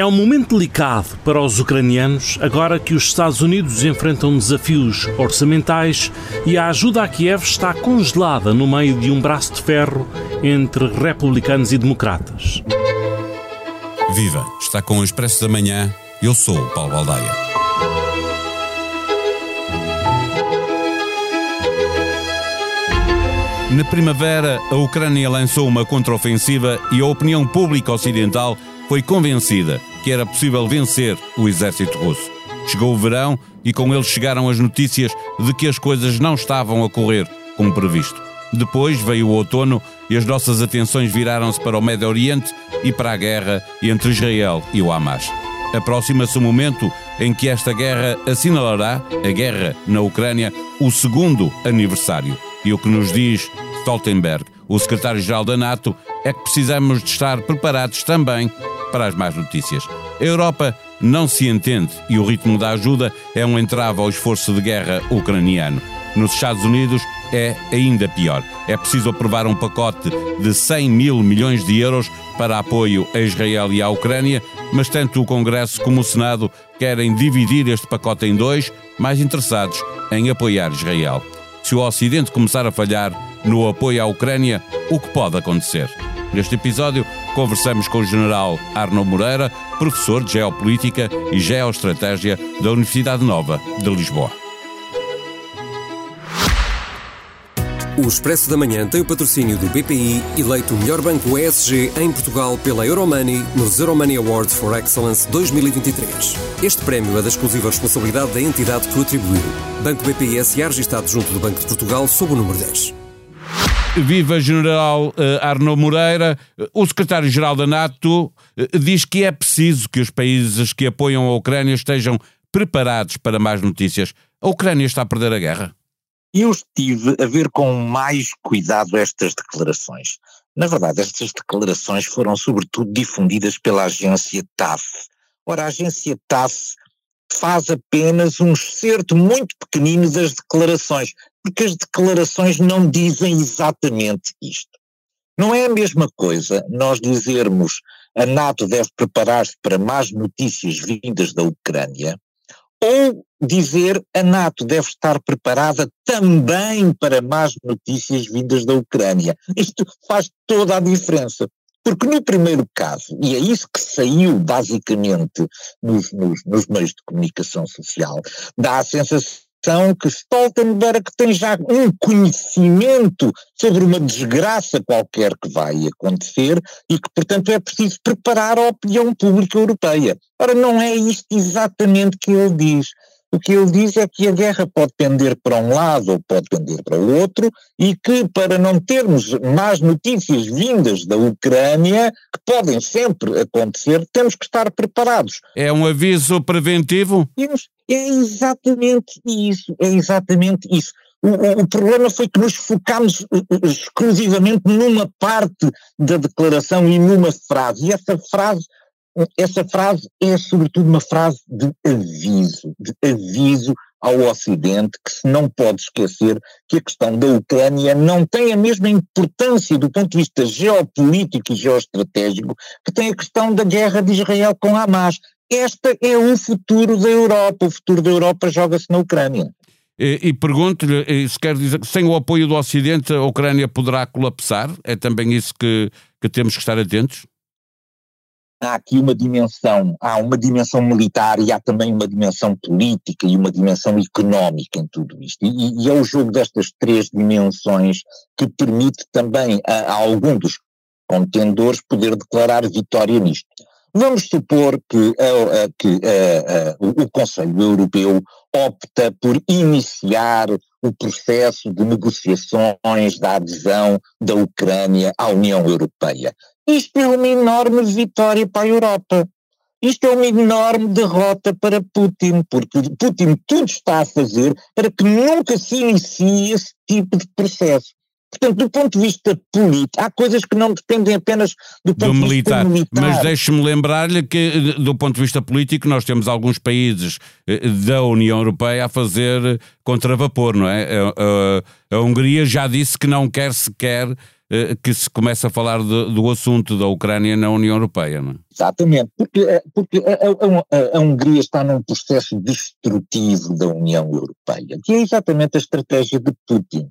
É um momento delicado para os ucranianos, agora que os Estados Unidos enfrentam desafios orçamentais e a ajuda a Kiev está congelada no meio de um braço de ferro entre republicanos e democratas. Viva! Está com o Expresso da Manhã. Eu sou o Paulo Baldaia. Na primavera, a Ucrânia lançou uma contraofensiva e a opinião pública ocidental foi convencida que era possível vencer o exército russo. Chegou o verão e com ele chegaram as notícias de que as coisas não estavam a correr como previsto. Depois veio o outono e as nossas atenções viraram-se para o Médio Oriente e para a guerra entre Israel e o Hamas. Aproxima-se o momento em que esta guerra assinalará, a guerra na Ucrânia, o segundo aniversário. E o que nos diz Stoltenberg, o secretário-geral da NATO, é que precisamos de estar preparados também para as más notícias. A Europa não se entende e o ritmo da ajuda é um entrave ao esforço de guerra ucraniano. Nos Estados Unidos é ainda pior. É preciso aprovar um pacote de 100 mil milhões de euros para apoio a Israel e à Ucrânia, mas tanto o Congresso como o Senado querem dividir este pacote em dois, mais interessados em apoiar Israel. Se o Ocidente começar a falhar no apoio à Ucrânia, o que pode acontecer? Neste episódio, conversamos com o general Arno Moreira, professor de Geopolítica e Geoestratégia da Universidade Nova de Lisboa. O Expresso da Manhã tem o patrocínio do BPI, eleito o melhor banco ESG em Portugal pela Euromoney nos Euromoney Awards for Excellence 2023. Este prémio é da exclusiva responsabilidade da entidade que o atribuiu. Banco BPI S.A. registado junto do Banco de Portugal sob o número 10. Viva General uh, Arno Moreira. O secretário-geral da NATO uh, diz que é preciso que os países que apoiam a Ucrânia estejam preparados para mais notícias. A Ucrânia está a perder a guerra? eu estive a ver com mais cuidado estas declarações. Na verdade, estas declarações foram sobretudo difundidas pela agência TAF. Ora, a agência TAF faz apenas um excerto muito pequenino das declarações, porque as declarações não dizem exatamente isto. Não é a mesma coisa nós dizermos a NATO deve preparar-se para más notícias vindas da Ucrânia, ou dizer a NATO deve estar preparada também para más notícias vindas da Ucrânia. Isto faz toda a diferença. Porque no primeiro caso, e é isso que saiu basicamente nos, nos, nos meios de comunicação social, dá a sensação que Stoltenberg tem já um conhecimento sobre uma desgraça qualquer que vai acontecer e que, portanto, é preciso preparar a opinião pública europeia. Ora, não é isto exatamente que ele diz. O que ele diz é que a guerra pode pender para um lado ou pode pender para o outro e que para não termos más notícias vindas da Ucrânia, que podem sempre acontecer, temos que estar preparados. É um aviso preventivo? É exatamente isso, é exatamente isso. O, o, problema foi que nos focámos eh, eh, exclusivamente numa parte da declaração e numa frase, e essa frase essa frase é sobretudo uma frase de aviso, de aviso ao Ocidente que se não pode esquecer que a questão da Ucrânia não tem a mesma importância do ponto de vista geopolítico e geoestratégico que tem a questão da guerra de Israel com Hamas. Este é o futuro da Europa, o futuro da Europa joga-se na Ucrânia. E, e pergunto-lhe se quer dizer que sem o apoio do Ocidente a Ucrânia poderá colapsar? É também isso que, que temos que estar atentos? Há aqui uma dimensão, há uma dimensão militar e há também uma dimensão política e uma dimensão económica em tudo isto. E, e é o jogo destas três dimensões que permite também a, a algum dos contendores poder declarar vitória nisto. Vamos supor que, que o Conselho Europeu opta por iniciar o processo de negociações da adesão da Ucrânia à União Europeia. Isto é uma enorme vitória para a Europa. Isto é uma enorme derrota para Putin, porque Putin tudo está a fazer para que nunca se inicie esse tipo de processo. Portanto, do ponto de vista político, há coisas que não dependem apenas do ponto do de militar. vista militar. Mas deixe-me lembrar-lhe que, do ponto de vista político, nós temos alguns países eh, da União Europeia a fazer contra vapor, não é? A, a, a Hungria já disse que não quer sequer eh, que se começa a falar de, do assunto da Ucrânia na União Europeia, não é? Exatamente, porque, eh, porque a, a, a, Hungria está num processo destrutivo da União Europeia, que é exatamente a estratégia de Putin.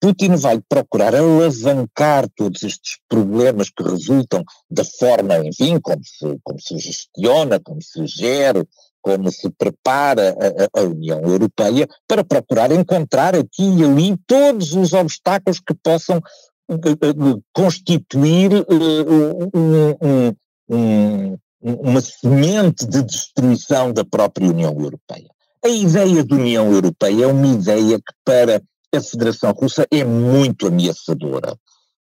Putin vai procurar alavancar todos estes problemas que resultam da forma, enfim, como se, como se gestiona, como se gera, como se prepara a, a, União Europeia para procurar encontrar aqui e ali todos os obstáculos que possam constituir uh, um, um, uma semente de destruição da própria União Europeia. A ideia de União Europeia é uma ideia que para a Federação Russa é muito ameaçadora,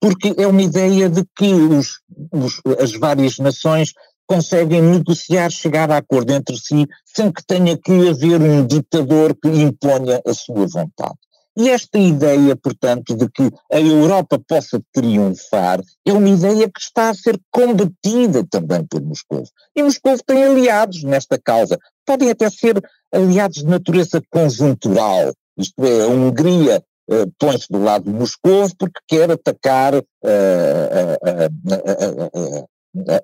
porque é uma ideia de que os, os, as várias nações conseguem negociar, chegar a acordo entre si, sem que tenha que haver um ditador que imponha a sua vontade. E esta ideia, portanto, de que a Europa possa triunfar é uma ideia que está a ser combatida também por Moscou. E Moscou tem aliados nesta causa. Podem até ser aliados de natureza conjuntural, isto é, a Hungria uh, põe-se do lado de Moscou porque quer atacar uh, uh,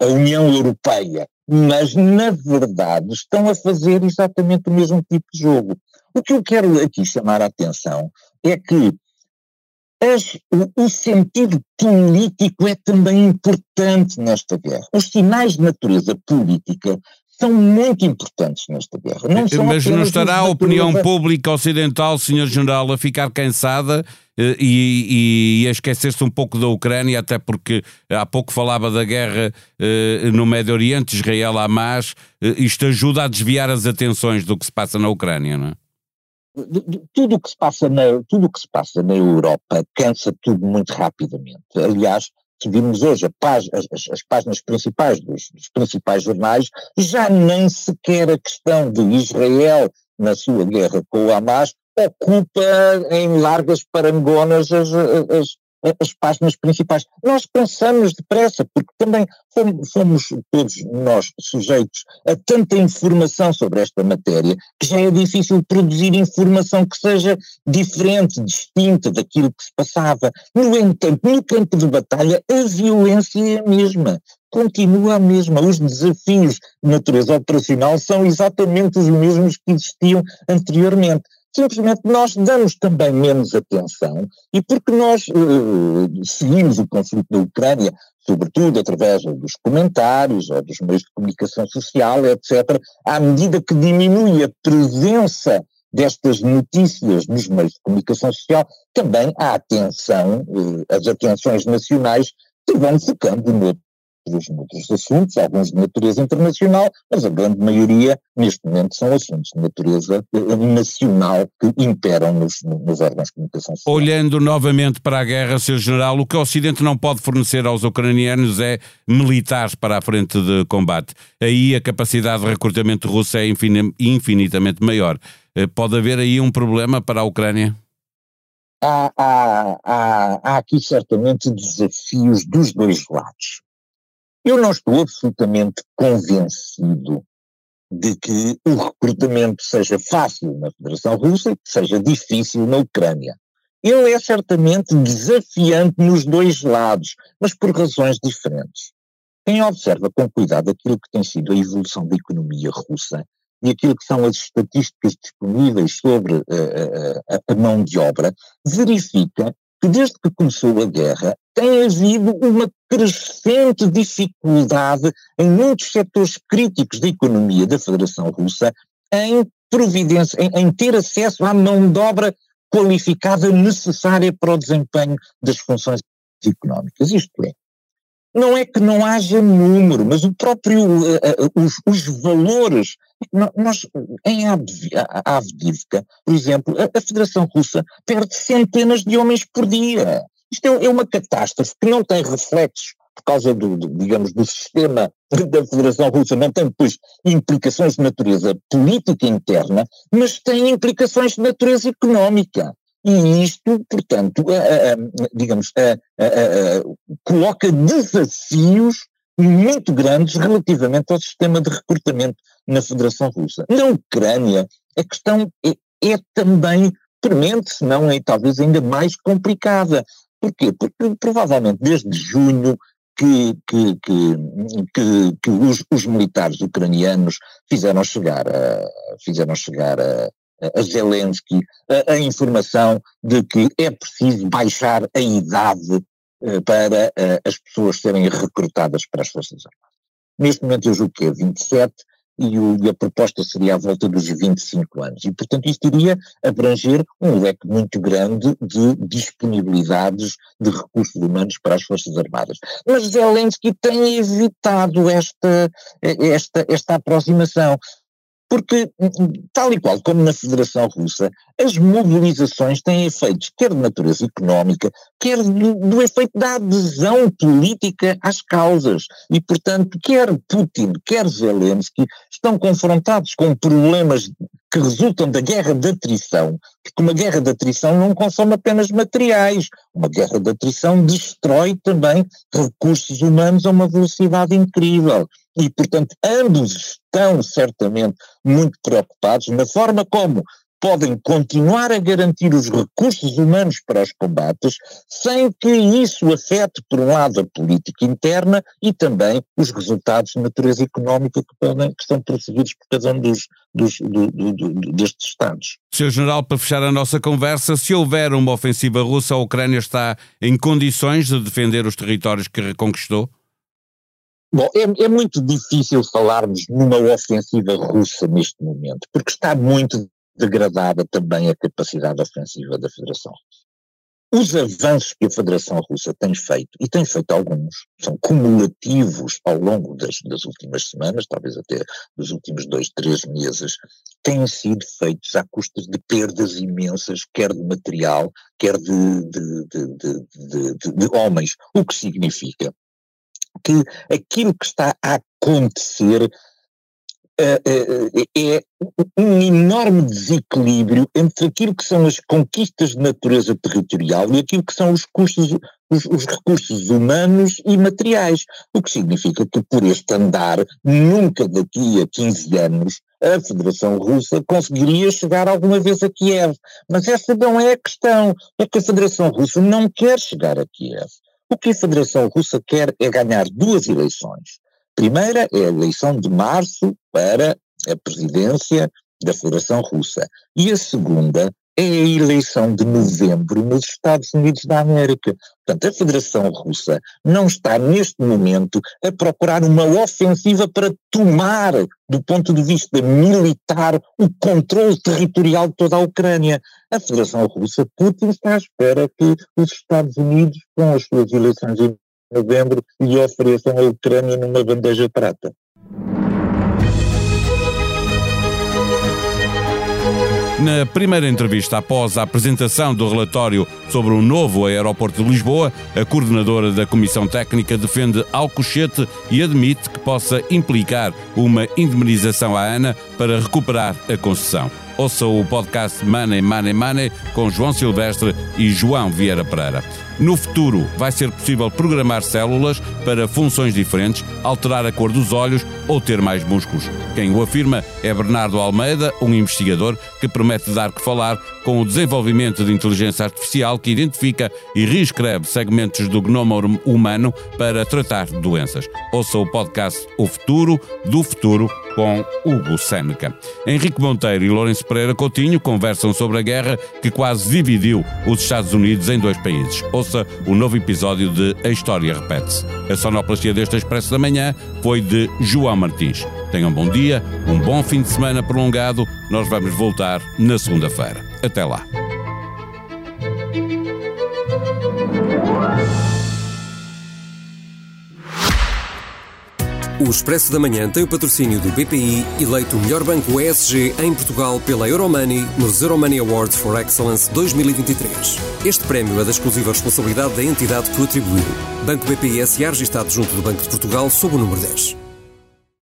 a União Europeia, mas na verdade estão a fazer exatamente o mesmo tipo de jogo. O que eu quero aqui chamar a atenção é que as, o, o, sentido político é também importante nesta guerra. Os sinais de natureza política são muito importantes nesta guerra. Não Mas não estará a opinião pública ocidental, Sr. General, a ficar cansada eh, e, e, a esquecer-se um pouco da Ucrânia, até porque há pouco falava da guerra eh, no Médio Oriente, Israel-Hamas, eh, isto ajuda a desviar as atenções do que se passa na Ucrânia, não é? Tudo o que se passa na, tudo que se passa na Europa cansa tudo muito rapidamente. Aliás, se virmos hoje as, as, páginas principais dos, dos, principais jornais, já nem sequer a questão de Israel na sua guerra com o Hamas ocupa em largas parangonas as, as, as páginas principais. Nós pensamos depressa, porque também fomos, fomos, todos nós sujeitos a tanta informação sobre esta matéria que já é difícil produzir informação que seja diferente, distinta daquilo que se passava. No entanto, no campo de batalha, a violência é a mesma. Continua a mesma. Os desafios de natureza operacional são exatamente os mesmos que existiam anteriormente simplesmente nós damos também menos atenção e porque nós uh, seguimos o conflito da Ucrânia, sobretudo através dos comentários ou dos meios de comunicação social, etc., à medida que diminui a presença destas notícias nos meios de comunicação social, também a atenção, uh, as atenções nacionais se vão focando no, outros, noutros assuntos, alguns de natureza internacional, mas a grande maioria, neste momento, são assuntos de natureza eh, nacional que imperam nos, nos órgãos de comunicação social. Olhando novamente para a guerra, Sr. General, o que o Ocidente não pode fornecer aos ucranianos é militares para a frente de combate. Aí a capacidade de recrutamento russo é infinitamente maior. Eh, pode haver aí um problema para a Ucrânia? Há, há, há, há, aqui certamente desafios dos dois lados. Eu não estou absolutamente convencido de que o recrutamento seja fácil na Federação Russa e que seja difícil na Ucrânia. Ele é certamente desafiante nos dois lados, mas por razões diferentes. Quem observa com cuidado aquilo que tem sido a evolução da economia russa e aquilo que são as estatísticas disponíveis sobre uh, uh, a mão de obra, verifica que desde que começou a guerra tem havido uma crescente dificuldade em muitos setores críticos da economia da Federação Russa em providência, em, em ter acesso à mão de obra qualificada necessária para o desempenho das funções económicas. Isto é, não é que não haja número, mas o próprio, uh, os, os, valores. Nós, em Avdivka, por exemplo, a, a, Federação Russa perde centenas de homens por dia. Isto é, é uma catástrofe que não tem reflexos por causa do, do, digamos, do sistema da Federação Russa, não tem depois implicações de natureza política interna, mas tem implicações de natureza económica. E isto, portanto, digamos, coloca desafios muito grandes relativamente ao sistema de recrutamento na Federação Russa. Na Ucrânia, a questão é, é também premente, se não é talvez ainda mais complicada, Porquê? Porque provavelmente desde junho que, que, que, que os, os, militares ucranianos fizeram chegar a, fizeram chegar a, a Zelensky a, a, informação de que é preciso baixar a idade uh, para uh, as pessoas serem recrutadas para as Forças Armadas. Neste momento eu julgo que é 27, e, o, e, a proposta seria à volta dos 25 anos. E, portanto, isto iria abranger um leque muito grande de disponibilidades de recursos humanos para as Forças Armadas. Mas Zelensky tem evitado esta, esta, esta aproximação. Porque, tal e qual como na Federação Russa, as mobilizações têm efeitos quer de natureza económica, quer do, do, efeito da adesão política às causas. E, portanto, quer Putin, quer Zelensky estão confrontados com problemas que resultam da guerra de atrição, porque uma guerra de atrição não consome apenas materiais, uma guerra de atrição destrói também recursos humanos a uma velocidade incrível. E, portanto, ambos estão certamente muito preocupados na forma como podem continuar a garantir os recursos humanos para os combates, sem que isso afete, por um lado, a política interna e também os resultados de natureza económica que, podem, que são perseguidos por cada um dos, dos, do, do, do, destes Estados. Sr. General, para fechar a nossa conversa, se houver uma ofensiva russa, a Ucrânia está em condições de defender os territórios que reconquistou? Bom, é, é, muito difícil falarmos numa ofensiva russa neste momento, porque está muito degradada também a capacidade ofensiva da Federação. Os avanços que a Federação Russa tem feito, e tem feito alguns, são cumulativos ao longo das, das últimas semanas, talvez até dos últimos dois, três meses, têm sido feitos à custa de perdas imensas, quer de material, quer de, de, de, de homens, o que significa que aquilo que está a acontecer é, é um enorme desequilíbrio entre aquilo que são as conquistas de natureza territorial e aquilo que são os custos, os, os, recursos humanos e materiais. O que significa que por este andar, nunca daqui a 15 anos, a Federação Russa conseguiria chegar alguma vez a Kiev. Mas essa não é a questão. É que a Federação Russa não quer chegar a Kiev. O que a Federação Russa quer é ganhar duas eleições primeira é a eleição de março para a presidência da Federação Russa e a segunda é a eleição de novembro nos Estados Unidos da América. Portanto, a Federação Russa não está neste momento a procurar uma ofensiva para tomar, do ponto de vista militar, o controle territorial de toda a Ucrânia. A Federação Russa, Putin, está à espera que os Estados Unidos, com as suas eleições novembro lhe ofereçam a Ucrânia numa bandeja de prata. Na primeira entrevista após a apresentação do relatório sobre o novo aeroporto de Lisboa, a coordenadora da Comissão Técnica defende Alcochete e admite que possa implicar uma indemnização à ANA para recuperar a concessão. Ouça o podcast Money, Money, Money com João Silvestre e João Vieira Pereira. No futuro, vai ser possível programar células para funções diferentes, alterar a cor dos olhos ou ter mais músculos. Quem o afirma é Bernardo Almeida, um investigador que promete dar que falar com o desenvolvimento de inteligência artificial que identifica e reescreve segmentos do genoma humano para tratar doenças. Ouça o podcast O Futuro do Futuro com Hugo Seneca. Henrique Monteiro e Lourenço Pereira Coutinho conversam sobre a guerra que quase dividiu os Estados Unidos em dois países. Ouça o novo episódio de A História Repete-se. A sonoplastia deste Expresso da Manhã foi de João Martins. Tenham um bom dia, um bom fim de semana prolongado. Nós vamos voltar na segunda-feira. Até lá. O Expresso da Manhã tem o patrocínio do BPI, eleito o melhor banco ESG em Portugal pela Euromoney nos Euromoney Awards for Excellence 2023. Este prémio é da exclusiva responsabilidade da entidade que o atribuiu. Banco BPI SA registado junto do Banco de Portugal sob o número 10.